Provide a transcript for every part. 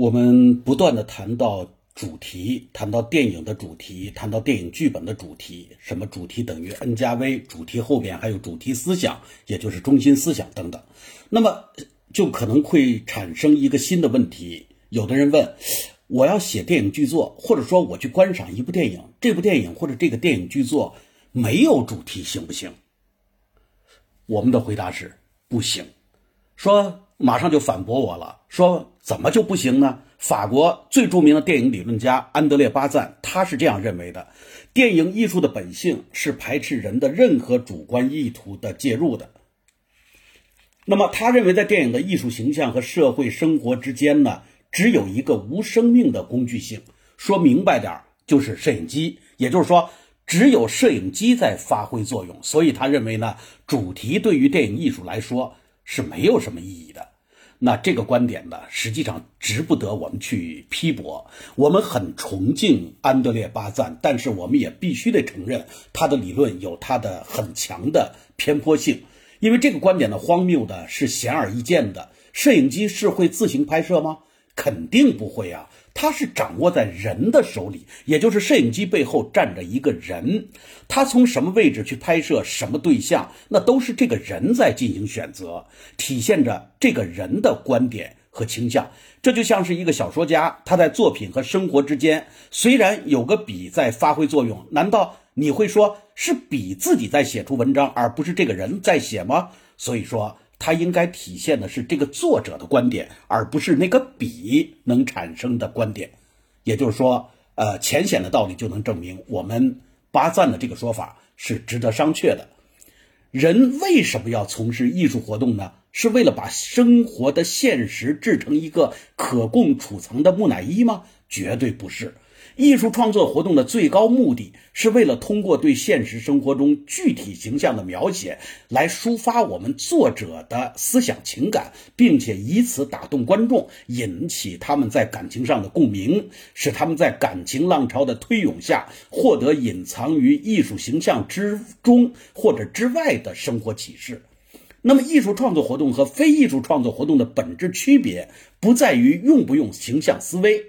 我们不断的谈到主题，谈到电影的主题，谈到电影剧本的主题，什么主题等于 n 加 v，主题后边还有主题思想，也就是中心思想等等。那么就可能会产生一个新的问题。有的人问，我要写电影剧作，或者说我去观赏一部电影，这部电影或者这个电影剧作没有主题行不行？我们的回答是不行。说马上就反驳我了，说。怎么就不行呢？法国最著名的电影理论家安德烈·巴赞，他是这样认为的：电影艺术的本性是排斥人的任何主观意图的介入的。那么，他认为在电影的艺术形象和社会生活之间呢，只有一个无生命的工具性。说明白点儿，就是摄影机。也就是说，只有摄影机在发挥作用。所以，他认为呢，主题对于电影艺术来说是没有什么意义。那这个观点呢，实际上值不得我们去批驳。我们很崇敬安德烈·巴赞，但是我们也必须得承认，他的理论有他的很强的偏颇性。因为这个观点的荒谬的是显而易见的：摄影机是会自行拍摄吗？肯定不会啊。它是掌握在人的手里，也就是摄影机背后站着一个人，他从什么位置去拍摄什么对象，那都是这个人在进行选择，体现着这个人的观点和倾向。这就像是一个小说家，他在作品和生活之间虽然有个笔在发挥作用，难道你会说是笔自己在写出文章，而不是这个人在写吗？所以说。它应该体现的是这个作者的观点，而不是那个笔能产生的观点。也就是说，呃，浅显的道理就能证明我们巴赞的这个说法是值得商榷的。人为什么要从事艺术活动呢？是为了把生活的现实制成一个可供储藏的木乃伊吗？绝对不是。艺术创作活动的最高目的是为了通过对现实生活中具体形象的描写，来抒发我们作者的思想情感，并且以此打动观众，引起他们在感情上的共鸣，使他们在感情浪潮的推涌下，获得隐藏于艺术形象之中或者之外的生活启示。那么，艺术创作活动和非艺术创作活动的本质区别，不在于用不用形象思维。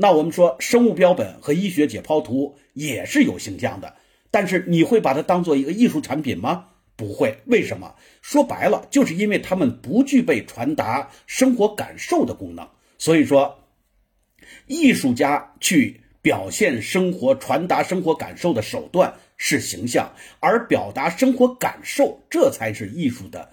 那我们说，生物标本和医学解剖图也是有形象的，但是你会把它当做一个艺术产品吗？不会。为什么？说白了，就是因为它们不具备传达生活感受的功能。所以说，艺术家去表现生活、传达生活感受的手段是形象，而表达生活感受，这才是艺术的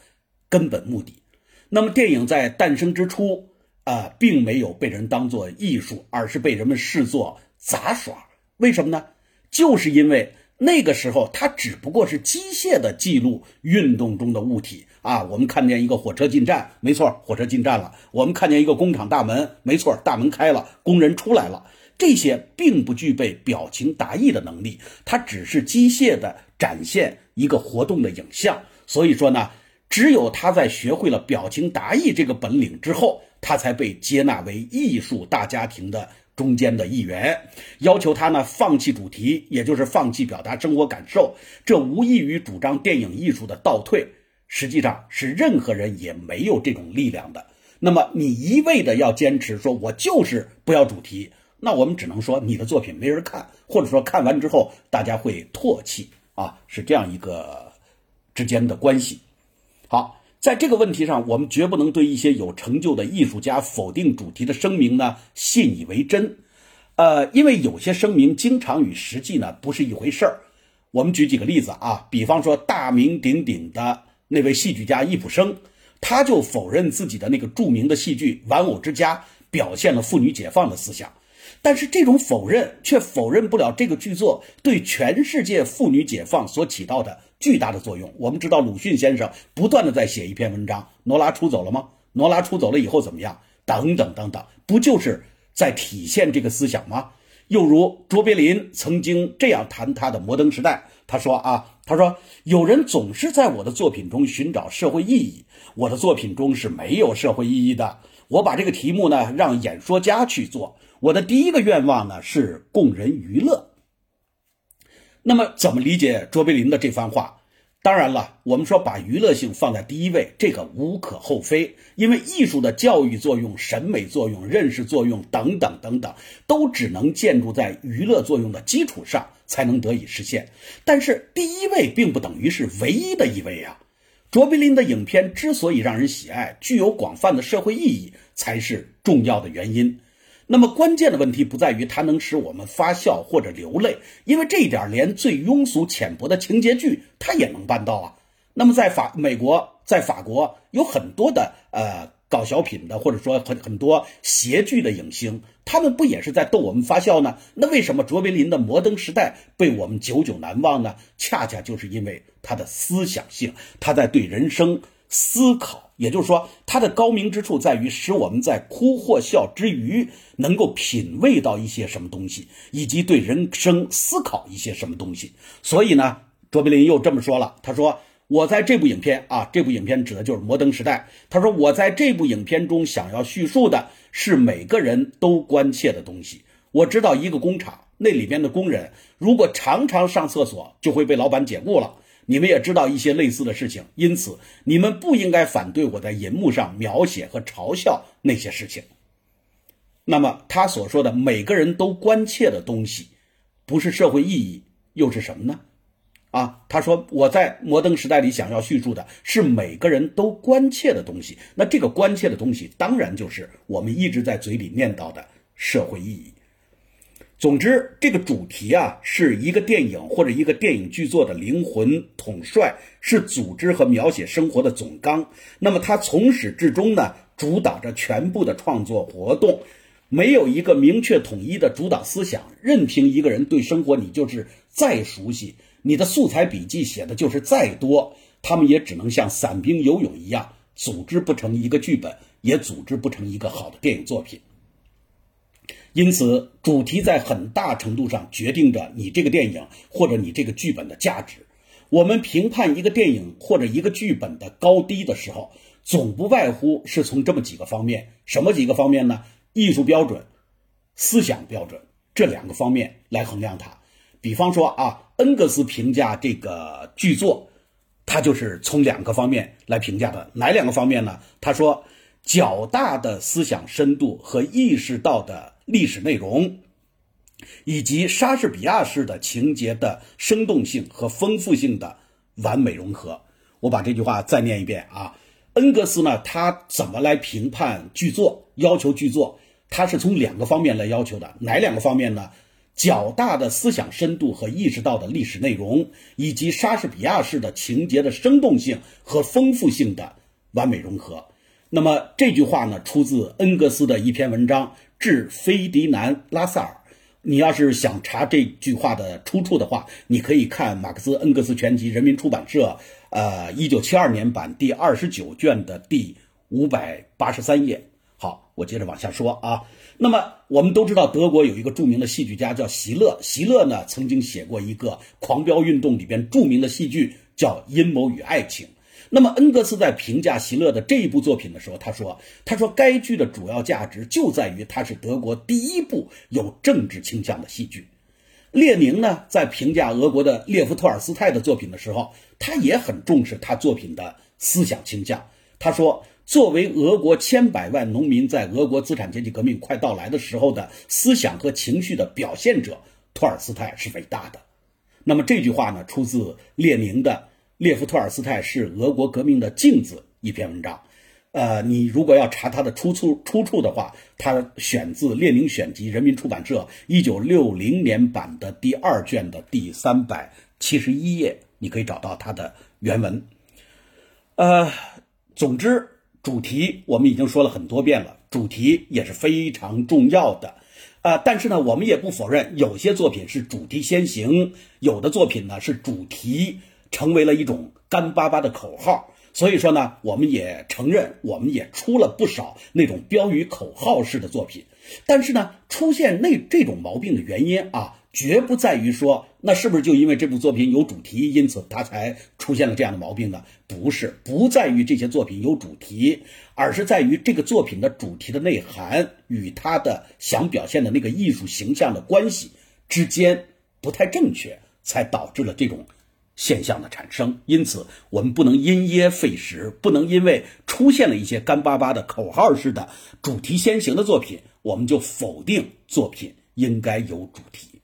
根本目的。那么，电影在诞生之初。啊，并没有被人当做艺术，而是被人们视作杂耍。为什么呢？就是因为那个时候它只不过是机械的记录运动中的物体啊。我们看见一个火车进站，没错，火车进站了；我们看见一个工厂大门，没错，大门开了，工人出来了。这些并不具备表情达意的能力，它只是机械的展现一个活动的影像。所以说呢，只有他在学会了表情达意这个本领之后。他才被接纳为艺术大家庭的中间的一员，要求他呢放弃主题，也就是放弃表达生活感受，这无异于主张电影艺术的倒退。实际上是任何人也没有这种力量的。那么你一味的要坚持说，我就是不要主题，那我们只能说你的作品没人看，或者说看完之后大家会唾弃啊，是这样一个之间的关系。好。在这个问题上，我们绝不能对一些有成就的艺术家否定主题的声明呢信以为真，呃，因为有些声明经常与实际呢不是一回事儿。我们举几个例子啊，比方说大名鼎鼎的那位戏剧家易卜生，他就否认自己的那个著名的戏剧《玩偶之家》表现了妇女解放的思想。但是这种否认却否认不了这个剧作对全世界妇女解放所起到的巨大的作用。我们知道鲁迅先生不断的在写一篇文章，罗拉出走了吗？罗拉出走了以后怎么样？等等等等，不就是在体现这个思想吗？又如卓别林曾经这样谈他的《摩登时代》，他说啊，他说有人总是在我的作品中寻找社会意义，我的作品中是没有社会意义的。我把这个题目呢让演说家去做。我的第一个愿望呢是供人娱乐。那么怎么理解卓别林的这番话？当然了，我们说把娱乐性放在第一位，这个无可厚非，因为艺术的教育作用、审美作用、认识作用等等等等，都只能建筑在娱乐作用的基础上才能得以实现。但是第一位并不等于是唯一的一位啊！卓别林的影片之所以让人喜爱，具有广泛的社会意义，才是重要的原因。那么关键的问题不在于它能使我们发笑或者流泪，因为这一点连最庸俗浅薄的情节剧它也能办到啊。那么在法美国，在法国有很多的呃搞小品的，或者说很很多谐剧的影星，他们不也是在逗我们发笑呢？那为什么卓别林的《摩登时代》被我们久久难忘呢？恰恰就是因为他的思想性，他在对人生思考。也就是说，它的高明之处在于使我们在哭或笑之余，能够品味到一些什么东西，以及对人生思考一些什么东西。所以呢，卓别林又这么说了，他说：“我在这部影片啊，这部影片指的就是《摩登时代》。他说，我在这部影片中想要叙述的是每个人都关切的东西。我知道一个工厂那里边的工人，如果常常上厕所，就会被老板解雇了。”你们也知道一些类似的事情，因此你们不应该反对我在银幕上描写和嘲笑那些事情。那么他所说的每个人都关切的东西，不是社会意义又是什么呢？啊，他说我在摩登时代里想要叙述的是每个人都关切的东西。那这个关切的东西，当然就是我们一直在嘴里念叨的社会意义。总之，这个主题啊，是一个电影或者一个电影剧作的灵魂统帅，是组织和描写生活的总纲。那么，它从始至终呢，主导着全部的创作活动，没有一个明确统一的主导思想。任凭一个人对生活，你就是再熟悉，你的素材笔记写的就是再多，他们也只能像散兵游泳一样，组织不成一个剧本，也组织不成一个好的电影作品。因此，主题在很大程度上决定着你这个电影或者你这个剧本的价值。我们评判一个电影或者一个剧本的高低的时候，总不外乎是从这么几个方面。什么几个方面呢？艺术标准、思想标准这两个方面来衡量它。比方说啊，恩格斯评价这个剧作，他就是从两个方面来评价的。哪两个方面呢？他说，较大的思想深度和意识到的。历史内容，以及莎士比亚式的情节的生动性和丰富性的完美融合。我把这句话再念一遍啊。恩格斯呢，他怎么来评判剧作？要求剧作，他是从两个方面来要求的。哪两个方面呢？较大的思想深度和意识到的历史内容，以及莎士比亚式的情节的生动性和丰富性的完美融合。那么这句话呢，出自恩格斯的一篇文章。致菲迪南·拉萨尔，你要是想查这句话的出处的话，你可以看《马克思恩格斯全集》，人民出版社，呃，一九七二年版第二十九卷的第五百八十三页。好，我接着往下说啊。那么我们都知道，德国有一个著名的戏剧家叫席勒，席勒呢曾经写过一个《狂飙运动》里边著名的戏剧，叫《阴谋与爱情》。那么，恩格斯在评价席勒的这一部作品的时候，他说：“他说该剧的主要价值就在于它是德国第一部有政治倾向的戏剧。”列宁呢，在评价俄国的列夫·托尔斯泰的作品的时候，他也很重视他作品的思想倾向。他说：“作为俄国千百万农民在俄国资产阶级革命快到来的时候的思想和情绪的表现者，托尔斯泰是伟大的。”那么这句话呢，出自列宁的。列夫·托尔斯泰是俄国革命的镜子一篇文章，呃，你如果要查他的出处出处的话，他选自《列宁选集》，人民出版社一九六零年版的第二卷的第三百七十一页，你可以找到他的原文。呃，总之，主题我们已经说了很多遍了，主题也是非常重要的，啊，但是呢，我们也不否认有些作品是主题先行，有的作品呢是主题。成为了一种干巴巴的口号，所以说呢，我们也承认，我们也出了不少那种标语口号式的作品。但是呢，出现那这种毛病的原因啊，绝不在于说，那是不是就因为这部作品有主题，因此它才出现了这样的毛病呢？不是，不在于这些作品有主题，而是在于这个作品的主题的内涵与它的想表现的那个艺术形象的关系之间不太正确，才导致了这种。现象的产生。因此，我们不能因噎废食，不能因为出现了一些干巴巴的口号式的主题先行的作品，我们就否定作品应该有主题。